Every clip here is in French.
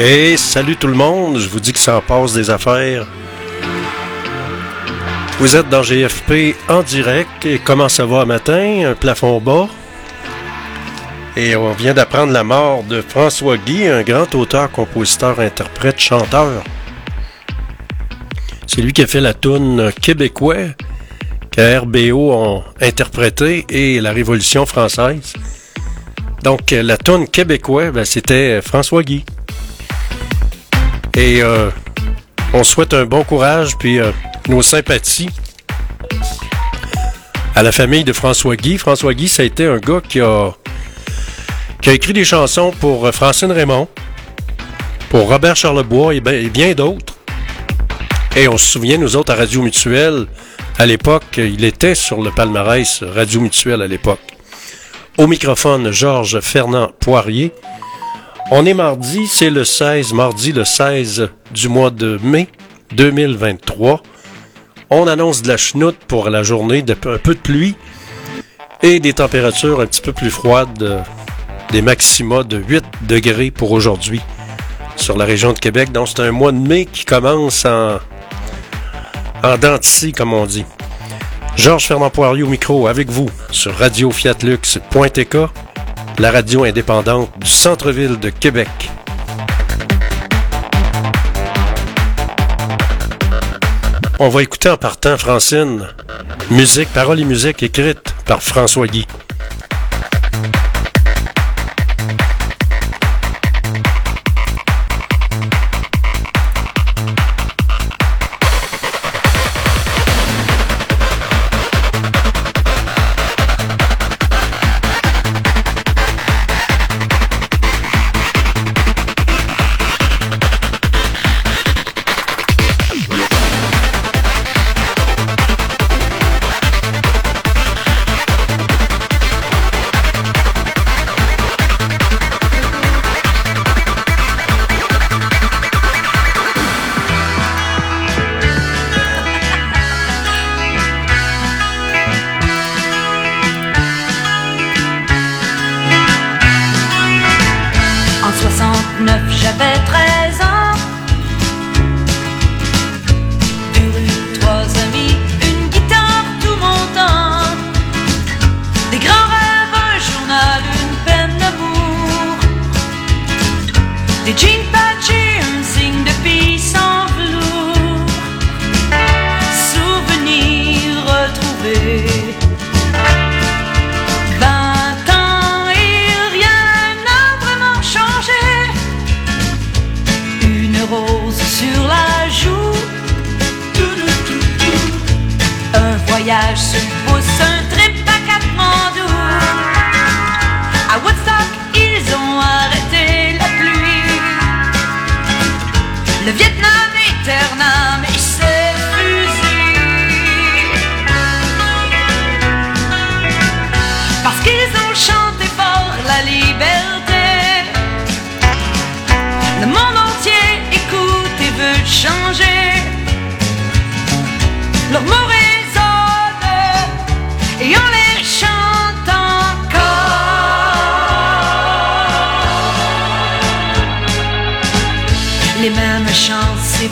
Et salut tout le monde, je vous dis que ça en passe des affaires. Vous êtes dans GFP en direct et comment ça va matin? Un plafond bas. Et on vient d'apprendre la mort de François Guy, un grand auteur, compositeur, interprète, chanteur. C'est lui qui a fait la toune québécois que RBO ont interprété et la Révolution française. Donc la toune québécois, ben, c'était François Guy. Et euh, on souhaite un bon courage puis euh, nos sympathies à la famille de François Guy. François Guy, ça a été un gars qui a, qui a écrit des chansons pour euh, Francine Raymond, pour Robert Charlebois et, bien d'autres. Et on se souvient, nous autres, à Radio Mutuelle, à l'époque, il était sur le palmarès Radio Mutuelle à l'époque. Au microphone, Georges Fernand Poirier. On est mardi, c'est le 16, mardi le 16 du mois de mai 2023. On annonce de la chenoute pour la journée, un peu de pluie et des températures un petit peu plus froides, des maxima de 8 degrés pour aujourd'hui sur la région de Québec. Donc c'est un mois de mai qui commence en, en dentille, comme on dit. Georges Fernand Poirier au micro avec vous sur Radio la radio indépendante du centre-ville de Québec. On va écouter en partant, Francine, musique, paroles et musique écrite par François Guy.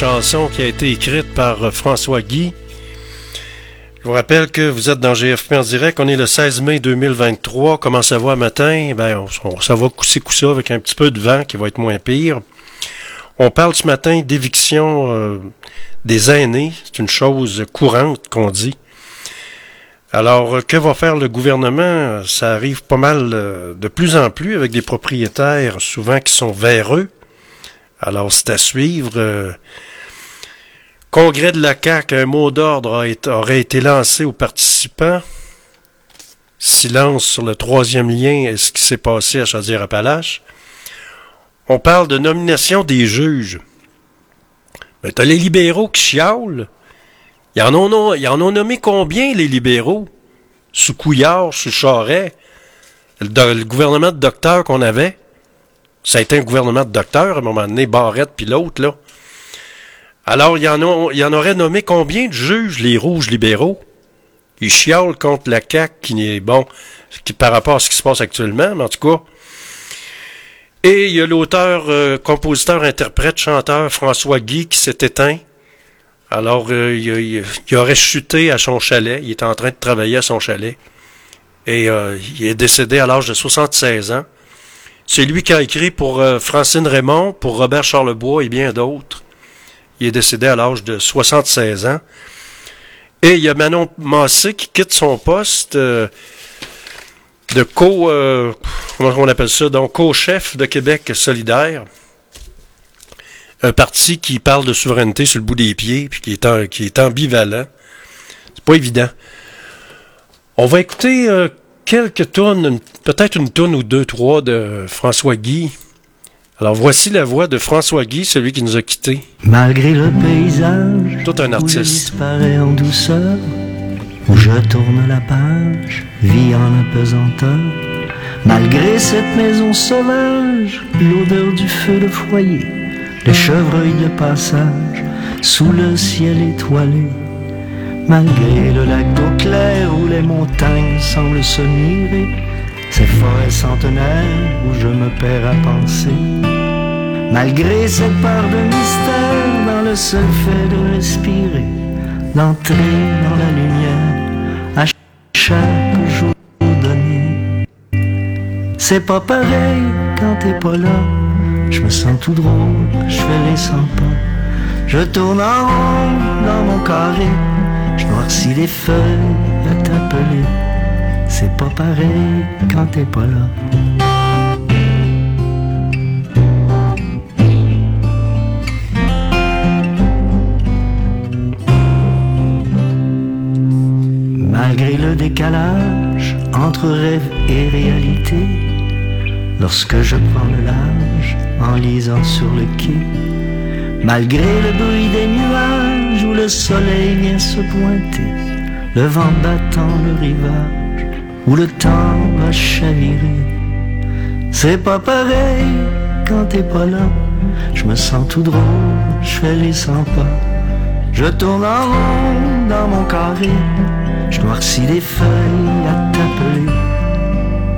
chanson qui a été écrite par euh, François Guy. Je vous rappelle que vous êtes dans GFP en direct. On est le 16 mai 2023. Comment ça va matin? Ben, on, ça va cousser ça avec un petit peu de vent qui va être moins pire. On parle ce matin d'éviction euh, des aînés. C'est une chose courante qu'on dit. Alors, euh, que va faire le gouvernement? Ça arrive pas mal de plus en plus avec des propriétaires souvent qui sont véreux. Alors, c'est à suivre. Congrès de la CAQ, un mot d'ordre aurait été lancé aux participants. Silence sur le troisième lien et ce qui s'est passé à Chaudière-Appalaches. On parle de nomination des juges. Mais t'as les libéraux qui chialent. Ils en, ont, en ont nommé combien, les libéraux? Sous Couillard, sous Charret, le, le gouvernement de docteurs qu'on avait. Ça a été un gouvernement de docteurs, à un moment donné, Barrette puis l'autre, là. Alors, il y, en aurait nommé combien de juges, les rouges libéraux? Ils chiolent contre la CAQ, qui n'est bon, par rapport à ce qui se passe actuellement, mais en tout cas. Et il y a l'auteur, euh, compositeur, interprète, chanteur François Guy qui s'est éteint. Alors, euh, il, il, aurait chuté à son chalet. Il était en train de travailler à son chalet. Et euh, il est décédé à l'âge de 76 ans. C'est lui qui a écrit pour Francine Raymond, pour Robert Charlebois et bien d'autres. Il est décédé à l'âge de 76 ans. Et il y a Manon Massé qui quitte son poste euh, de. Euh, co-chef de Québec solidaire. Un parti qui parle de souveraineté sur le bout des pieds, puis qui est, qui est ambivalent. C'est pas évident. On va écouter euh, quelques tonnes, peut-être une tonne ou deux, trois de François Guy. Alors voici la voix de François Guy, celui qui nous a quittés. Malgré le paysage, tout un artiste. Où en douceur, où je tourne la page, vie en apesanteur. Malgré cette maison sauvage, l'odeur du feu de foyer, les chevreuils de passage, sous le ciel étoilé. Malgré le lac d'eau claire où les montagnes semblent se mirer, ces forêts centenaires où je me perds à penser. Malgré cette part de mystère dans le seul fait de respirer, d'entrer dans la lumière à chaque jour donné. C'est pas pareil quand t'es pas là, je me sens tout drôle, je fais les 100 pas. Je tourne en rond dans mon carré, je noircis les feuilles à t'appeler. C'est pas pareil quand t'es pas là. Malgré le décalage entre rêve et réalité, lorsque je prends le large en lisant sur le quai, malgré le bruit des nuages où le soleil vient se pointer, le vent battant le rivage, où le temps va chavirer. C'est pas pareil quand t'es pas là, je me sens tout drôle, je fais les 100 pas, je tourne en rond dans mon carré. Je noircis les feuilles à t'appeler.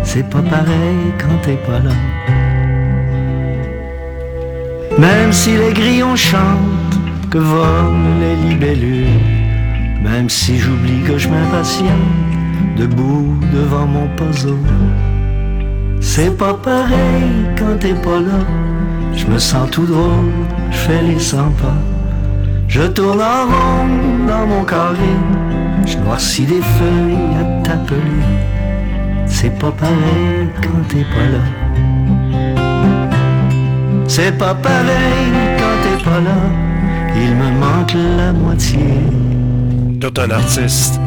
C'est pas pareil quand t'es pas là. Même si les grillons chantent, que volent les libellules. Même si j'oublie que je m'impatiente, debout devant mon puzzle. C'est pas pareil quand t'es pas là. Je me sens tout drôle, je fais les 100 pas. Je tourne en rond dans mon carré. Je noircis des feuilles à t'appeler. C'est pas pareil quand t'es pas là. C'est pas pareil quand t'es pas là. Il me manque la moitié. Tout un artiste.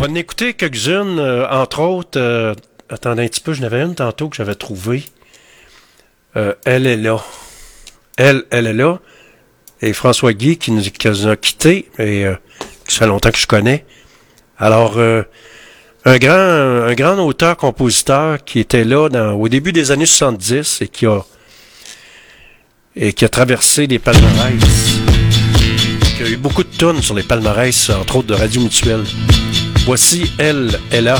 Va en écouter quelques-unes, euh, entre autres. Euh, attendez un petit peu, je n'avais une tantôt que j'avais trouvée. Euh, elle est là. Elle, elle est là et François Guy qui nous, a quittés, et qui fait longtemps que je connais. Alors, un grand, un grand auteur-compositeur qui était là au début des années 70 et qui a et qui a traversé les palmarès. Il y a eu beaucoup de tonnes sur les palmarès, entre autres de Radio Mutuelle. Voici Elle, Ella.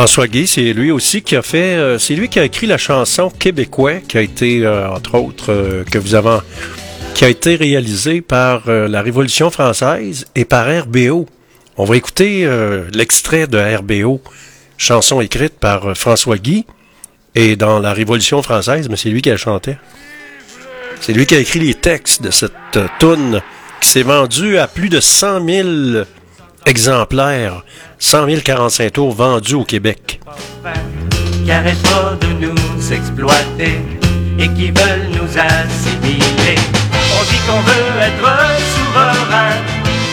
François Guy, c'est lui aussi qui a fait, euh, c'est lui qui a écrit la chanson Québécois, qui a été, euh, entre autres, euh, que vous avez, qui a été réalisée par la Révolution française et par RBO. On va écouter l'extrait de RBO, chanson écrite par François Guy, et dans la Révolution française, mais c'est lui qui a chanté. C'est lui qui a écrit les textes de cette tune qui s'est vendue à plus de 100 000 exemplaires 100 045 tours vendus au Québec. Qui arrêtent pas de nous exploiter et qui veulent nous assimiler. On dit qu'on veut être souverain,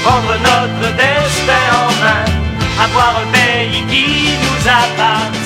prendre notre destin en main, avoir un pays qui nous appartient.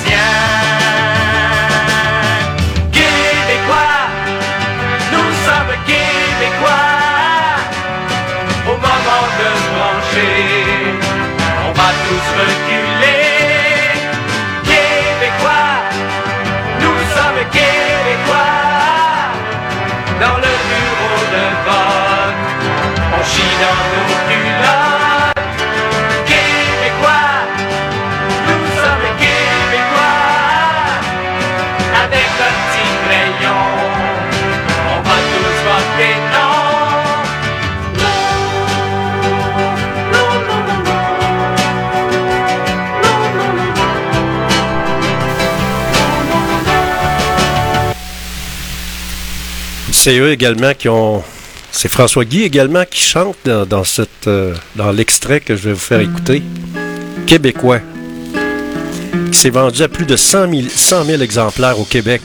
C'est eux également qui ont. C'est François Guy également qui chante euh, dans l'extrait que je vais vous faire écouter. Québécois. Qui s'est vendu à plus de 100 000, 100 000 exemplaires au Québec.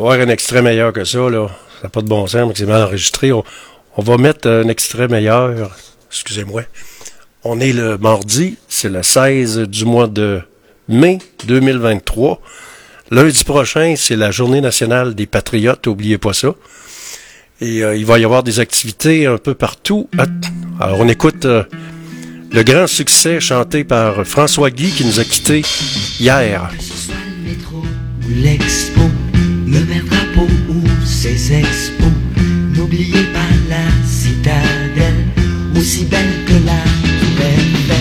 Avoir un extrait meilleur que ça, là. Ça n'a pas de bon sens, mais c'est mal enregistré. On, va mettre un extrait meilleur. Excusez-moi. On est le mardi, c'est le 16 du mois de mai 2023. Lundi prochain, c'est la journée nationale des patriotes, oubliez pas ça. Et euh, il va y avoir des activités un peu partout. Alors on écoute euh, le grand succès chanté par François Guy qui nous a quittés hier. L'expo, ses expos. N'oubliez pas la citadelle, aussi belle que la belle.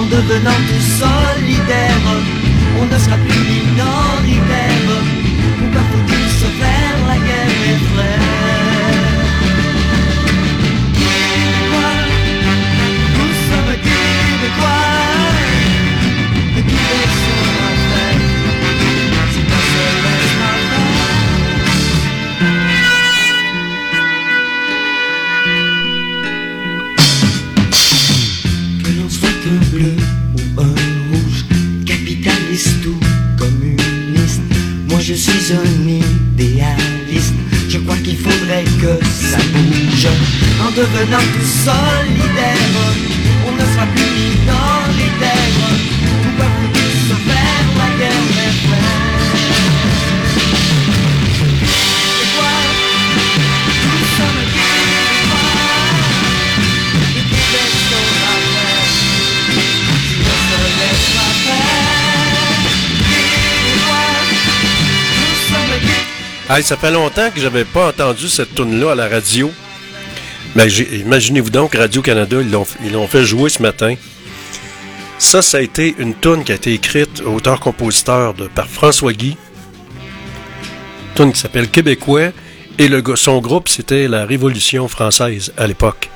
En devenant tout solidaire, on ne sera plus un homme tout solidaire, on ne sera plus minoritaire, tout peuple qui se faire la guerre des frères. Et quoi Nous sommes québécois, et Québec sera frère, tu ne se laisses pas faire. Québécois, nous sommes québécois. Ah, ça fait longtemps que j'avais pas entendu cette tune là à la radio. Imaginez-vous donc, Radio-Canada, ils l'ont fait jouer ce matin. Ça, ça a été une tune qui a été écrite, auteur-compositeur par François Guy. Une tune qui s'appelle Québécois. Et son groupe, c'était la Révolution française à l'époque.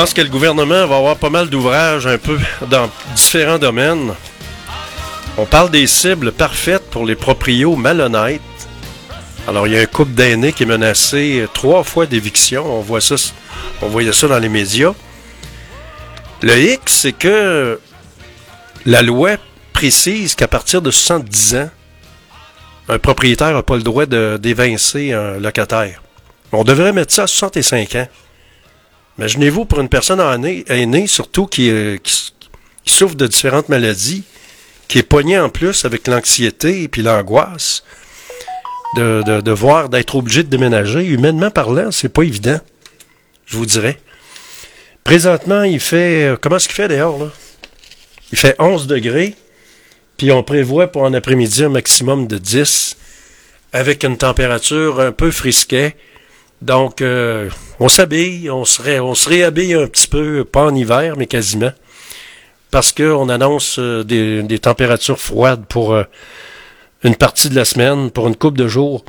Pense que le gouvernement va avoir pas mal d'ouvrages un peu dans différents domaines. On parle des cibles parfaites pour les proprios malhonnêtes. Alors, il y a un couple d'aînés qui est menacé euh, trois fois d'éviction. On voit ça, on voyait ça dans les médias. Le X, c'est que la loi précise qu'à partir de 70 ans, un propriétaire n'a pas le droit d'évincer un locataire. On devrait mettre ça à 65 ans. Imaginez-vous pour une personne aînée, surtout qui, euh, qui, souffre de différentes maladies, qui est poignée en plus avec l'anxiété et puis l'angoisse, de, de, de, voir, d'être obligé de déménager, humainement parlant, c'est pas évident, je vous dirais. Présentement, il fait, euh, comment est-ce qu'il fait d'ailleurs, là? Il fait 11 degrés, puis on prévoit pour un après-midi un maximum de 10, avec une température un peu frisquet. Donc, euh, on s'habille, on se, on réhabille un petit peu, pas en hiver, mais quasiment, parce qu'on annonce euh, des, températures froides pour euh, une partie de la semaine, pour une coupe de jours.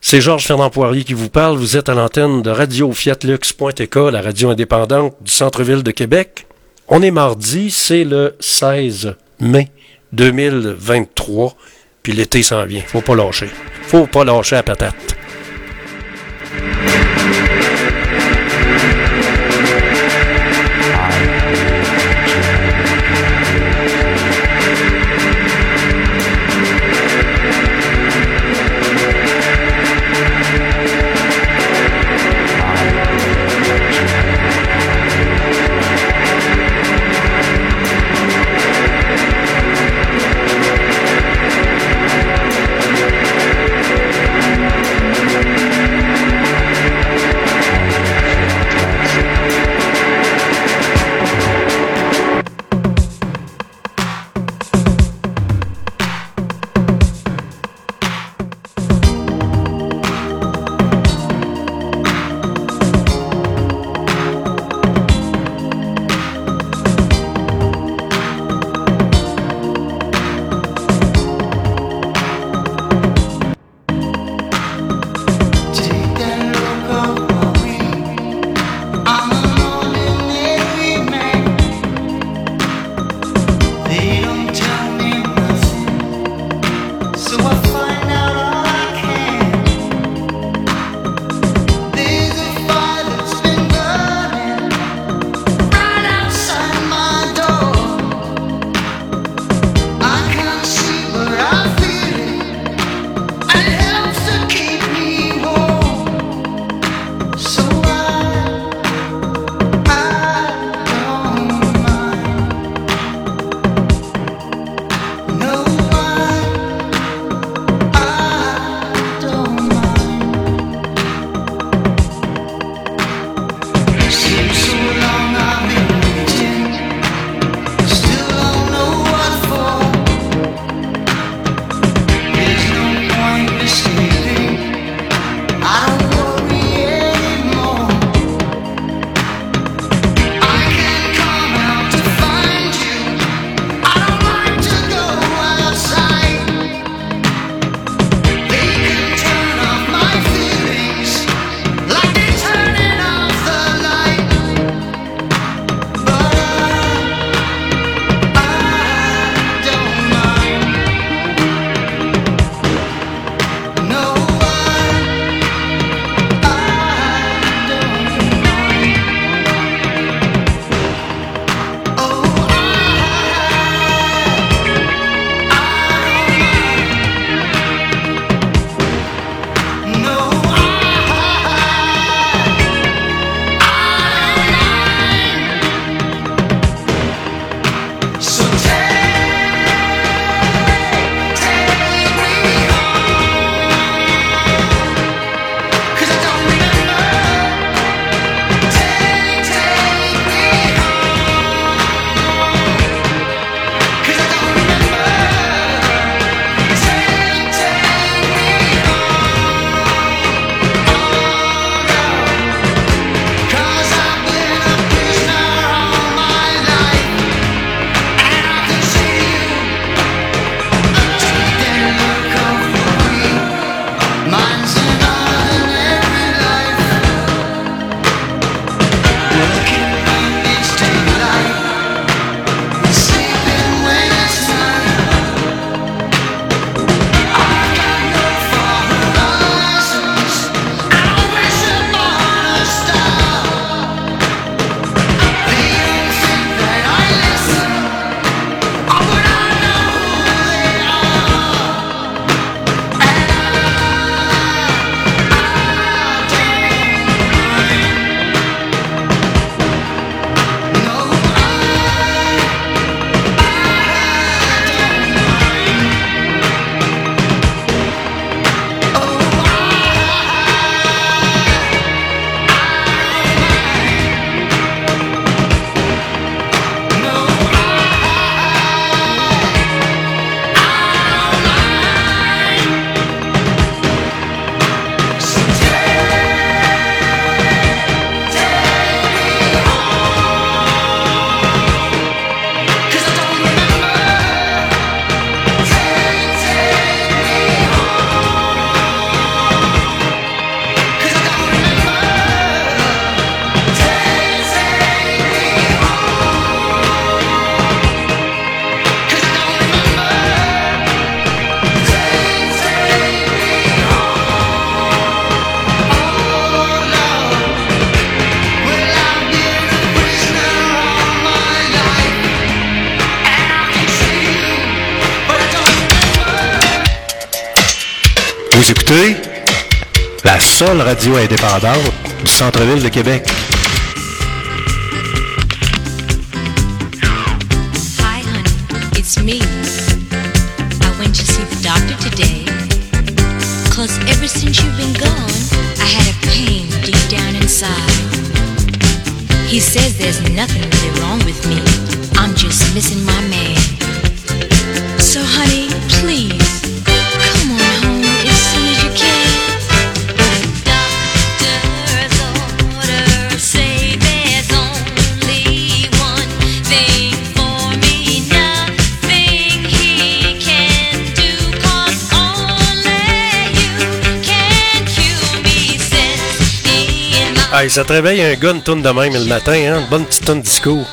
C'est Georges Fernand Poirier qui vous parle. Vous êtes à l'antenne de Radio Fiatlux.tk, la radio indépendante du centre-ville de Québec. On est mardi, c'est le 16 mai 2023, puis l'été s'en vient. Faut pas lâcher. Faut pas lâcher la patate. Seule radio indépendante du centre-ville de Québec. Hi, honey, it's me. I went to see the doctor today. Cause ever since you've been gone, I had a pain deep down inside. He says there's nothing really wrong with me. I'm just missing my Hey, ça te réveille un gars une tourne de même le matin, hein? Une bonne petite tourne disco.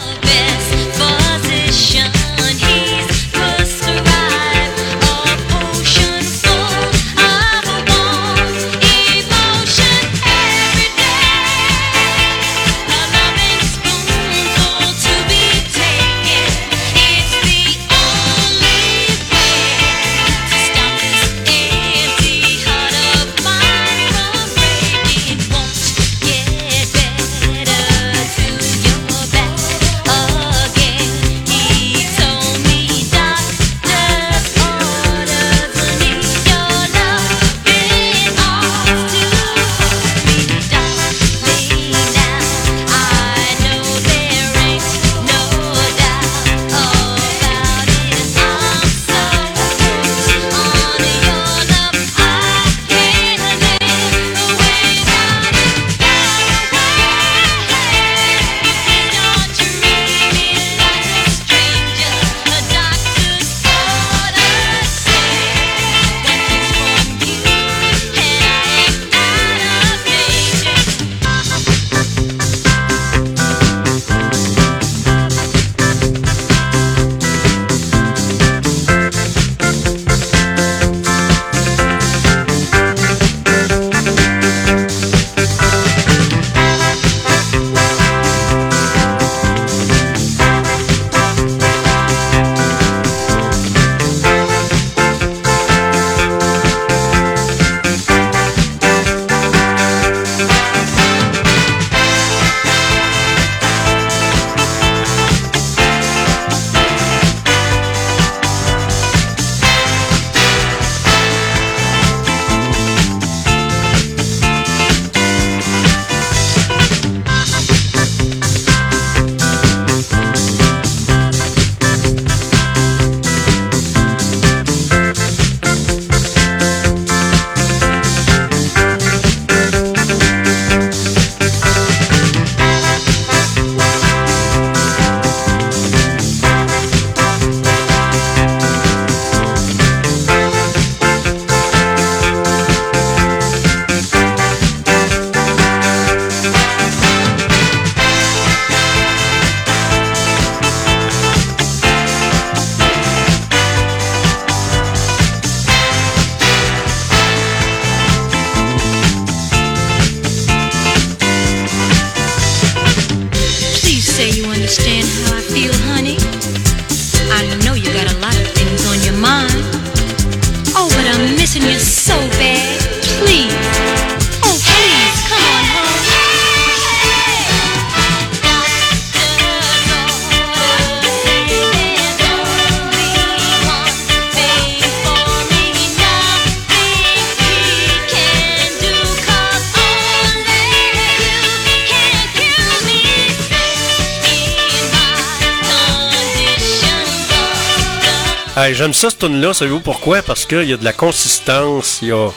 Ça, cette tune-là. Savez-vous pourquoi? Parce qu'il y a de la consistance, il y a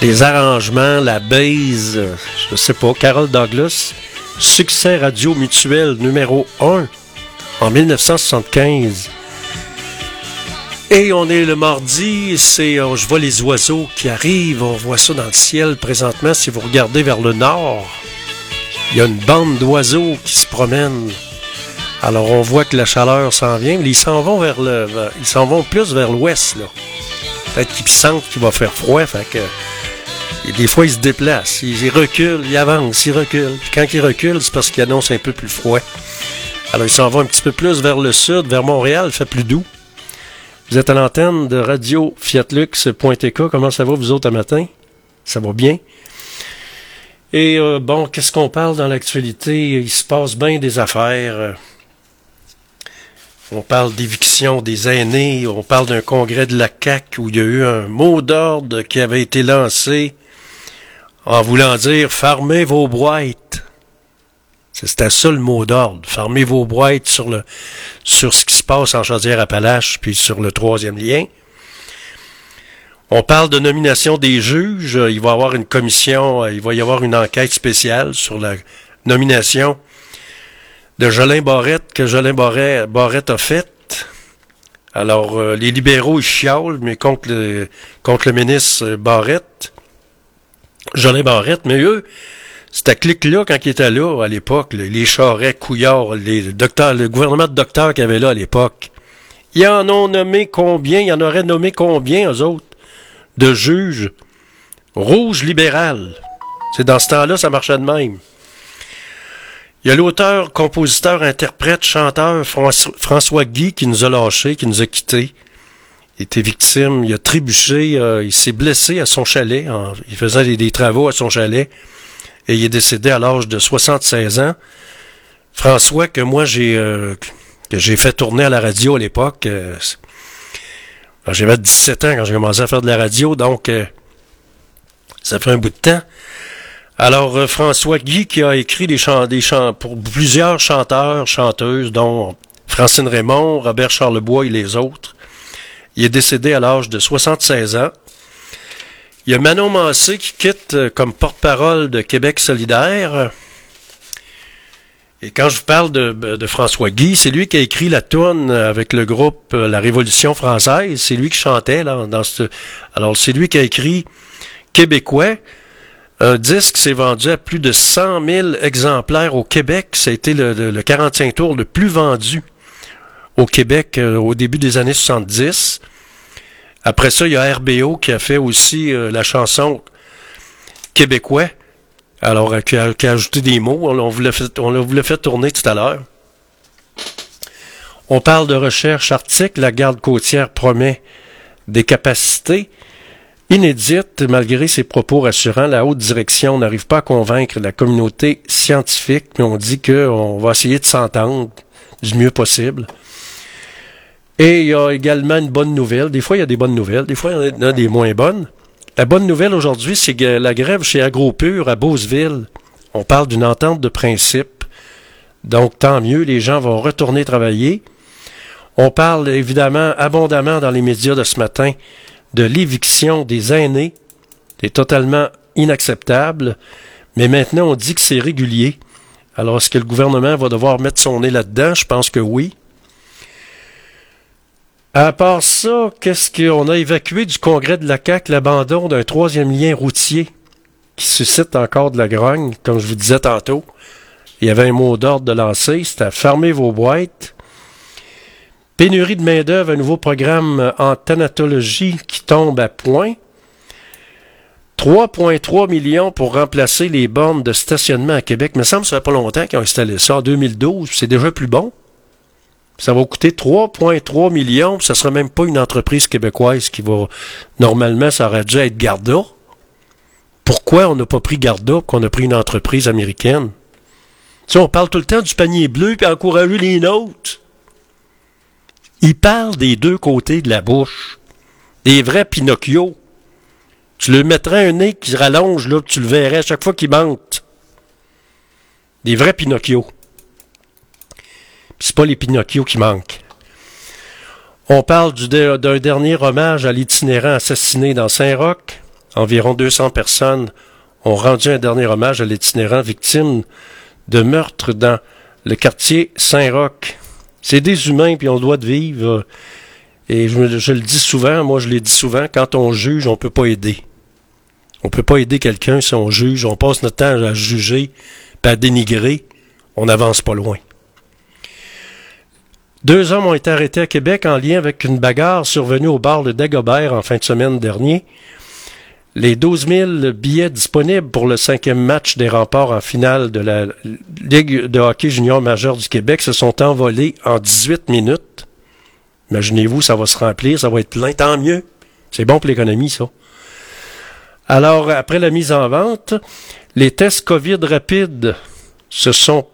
des arrangements, la base, je sais pas, Carol Douglas, succès radio mutuel numéro 1 en 1975. Et on est le mardi, c'est, euh, je vois les oiseaux qui arrivent, on voit ça dans le ciel présentement. Si vous regardez vers le nord, il y a une bande d'oiseaux qui se promènent. Alors on voit que la chaleur s'en vient, mais ils s'en vont vers le, ils s'en vont plus vers l'ouest là. Peut-être qu'ils sentent qu'il va faire froid, fait que et des fois ils se déplacent, ils, reculent, ils avancent, ils reculent. Puis quand ils reculent, c'est parce qu'ils annoncent un peu plus froid. Alors ils s'en vont un petit peu plus vers le sud, vers Montréal, il fait plus doux. Vous êtes à l'antenne de radio fiatlux.tk. Comment ça va vous autres à matin? Ça va bien? Et euh, bon, qu'est-ce qu'on parle dans l'actualité? Il se passe bien des affaires. On parle d'éviction des aînés, on parle d'un congrès de la CAC où il y a eu un mot d'ordre qui avait été lancé en voulant dire fermez vos boîtes. C'était ça le mot d'ordre. Fermez vos boîtes sur le sur ce qui se passe en Chaudière-Appalaches puis sur le troisième lien. On parle de nomination des juges. Il va y avoir une commission, il va y avoir une enquête spéciale sur la nomination de Jolin Barrette que Jolin Barrette, a faite. Alors, euh, les libéraux, ils chiolent, mais contre le, contre le ministre Barrette, Jolin Barrette, mais eux, cette clique-là, quand il était là, à l'époque, les charrets, Couillard, les docteurs, le gouvernement de docteurs qu'il y avait là à l'époque, ils en ont nommé combien, ils en auraient nommé combien, eux autres, de juges? Rouges libéral. C'est dans ce temps-là, ça marchait de même. Il y a l'auteur, compositeur, interprète, chanteur François Guy qui nous a lâchés, qui nous a quittés. Il était victime, il a trébuché, euh, il s'est blessé à son chalet. il faisait des, travaux à son chalet et il est décédé à l'âge de 76 ans. François, que moi j'ai euh, que j'ai fait tourner à la radio à l'époque. Euh, j'avais 17 ans quand j'ai commencé à faire de la radio, donc ça fait un bout de temps. Alors, euh, François Guy, qui a écrit des chants, des pour plusieurs chanteurs, chanteuses, dont Francine Raymond, Robert Charlebois et les autres. Il est décédé à l'âge de 76 ans. Il y a Manon Massé qui quitte euh, comme porte-parole de Québec solidaire. Et quand je vous parle de, de, François Guy, c'est lui qui a écrit la tourne avec le groupe euh, La Révolution française. C'est lui qui chantait là dans ce. Alors c'est lui qui a écrit Québécois. Un disque s'est vendu à plus de 100 000 exemplaires au Québec. Ça a été le, le, 45 tours le plus vendu au Québec euh, au début des années 70. Après ça, il y a RBO qui a fait aussi euh, la chanson québécois. Alors, euh, qui a, ajouté des mots. On, on vous l'a fait, fait tourner tout à l'heure. On parle de recherche arctique. La garde côtière promet des capacités. Inédite, malgré ses propos rassurants, la haute direction n'arrive pas à convaincre la communauté scientifique, mais on dit qu'on va essayer de s'entendre du mieux possible. Et il y a également une bonne nouvelle. Des fois, il y a des bonnes nouvelles, des fois, il y en a des moins bonnes. La bonne nouvelle aujourd'hui, c'est que la grève chez AgroPure à Beauceville, on parle d'une entente de principe. Donc, tant mieux, les gens vont retourner travailler. On parle évidemment abondamment dans les médias de ce matin de l'éviction des aînés est totalement inacceptable, mais maintenant on dit que c'est régulier. Alors est-ce que le gouvernement va devoir mettre son nez là-dedans? Je pense que oui. À part ça, qu'est-ce qu'on a évacué du congrès de la CAQ l'abandon d'un troisième lien routier qui suscite encore de la grogne, comme je vous disais tantôt. Il y avait un mot d'ordre de lancer, c'était fermer vos boîtes. Pénurie de main-d'œuvre, un nouveau programme en thanatologie qui tombe à point. 3,3 millions pour remplacer les bornes de stationnement à Québec. Mais ça me semble que ça fait pas longtemps qu'ils ont installé ça. En 2012, c'est déjà plus bon. Ça va coûter 3,3 millions. Ça sera même pas une entreprise québécoise qui va... Normalement, ça aurait dû être Garda. Pourquoi on n'a pas pris Garda qu'on a pris une entreprise américaine? Tu sais, on parle tout le temps du panier bleu puis encourager les nôtres. Il parle des deux côtés de la bouche. Des vrais Pinocchio. Tu le mettrais un nez qui rallonge, là, tu le verrais à chaque fois qu'il monte. Des vrais Pinocchio. C'est pas les Pinocchio qui manquent. On parle d'un dernier hommage à l'itinérant assassiné dans Saint-Roch. Environ 200 personnes ont rendu un dernier hommage à l'itinérant victime de meurtre dans le quartier Saint-Roch. C'est des humains, puis on doit de vivre. Et je, le dis souvent, moi je l'ai dit souvent, quand on juge, on ne peut pas aider. On ne peut pas aider quelqu'un si on juge, on passe notre temps à juger, puis à dénigrer, on n'avance pas loin. Deux hommes ont été arrêtés à Québec en lien avec une bagarre survenue au bar de Dagobert en fin de semaine dernier. Les 12 000 billets disponibles pour le cinquième match des remparts en finale de la Ligue de hockey junior majeur du Québec se sont envolés en 18 minutes. Imaginez-vous, ça va se remplir, ça va être plein, tant mieux. C'est bon pour l'économie, ça. Alors, après la mise en vente, les tests COVID rapides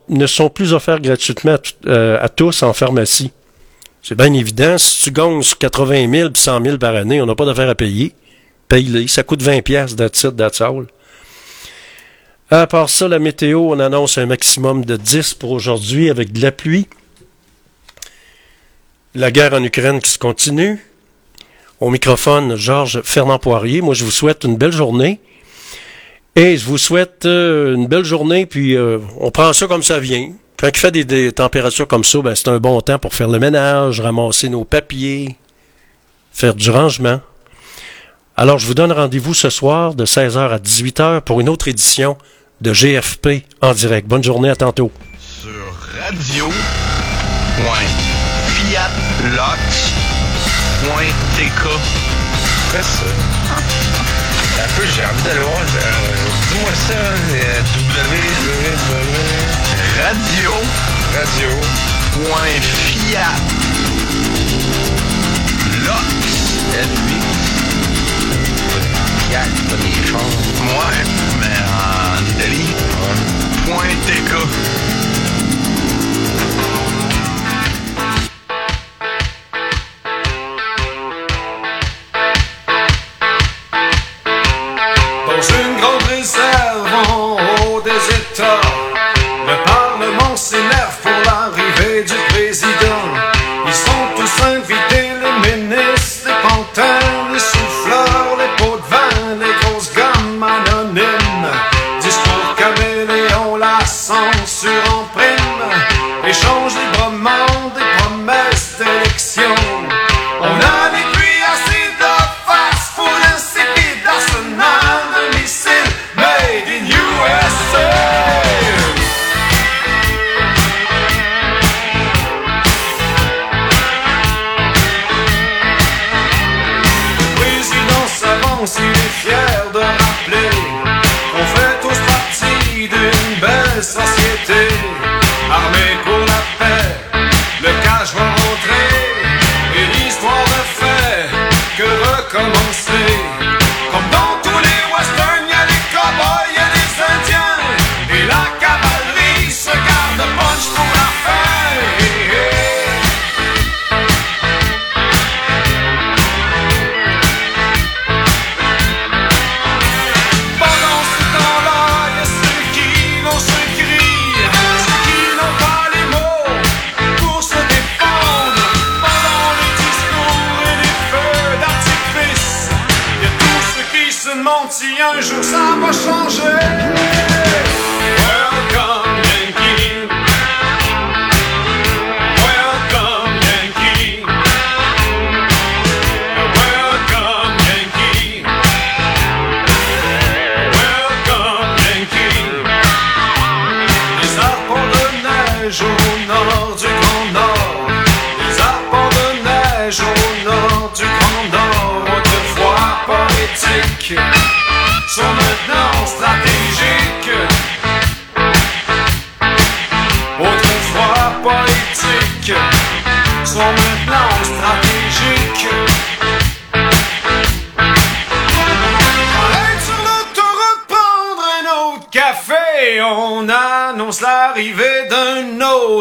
ne sont plus offerts gratuitement à, euh, à tous en pharmacie. C'est bien évident, si tu gagnes 80 000 et 100 000 par année, on n'a pas d'affaires à payer. Paye-les. Ça coûte 20 pièces that's it, that's. À part ça, la météo, on annonce un maximum de 10 pour aujourd'hui avec de la pluie. La guerre en Ukraine qui se continue. Au microphone, Georges Fernand Poirier. Moi, je vous souhaite une belle journée. Et je vous souhaite euh, une belle journée, puis euh, on prend ça comme ça vient. Quand il fait des, des températures comme ça, ben, c'est un bon temps pour faire le ménage, ramasser nos papiers, faire du rangement. Alors, je vous donne rendez-vous ce soir de 16h à 18h pour une autre édition de GFP en direct. Bonne journée, à tantôt. Sur radio. Fiat Lox.tk. Fais ça. Un peu, j'ai envie d'aller voir. euh, Dis-moi ça. euh, www. Radio. Radio. Point Fiat. Lox. Ouais, mais en Italie. Point TK.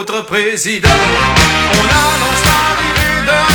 D'un autre président. On annonce l'arrivée d'un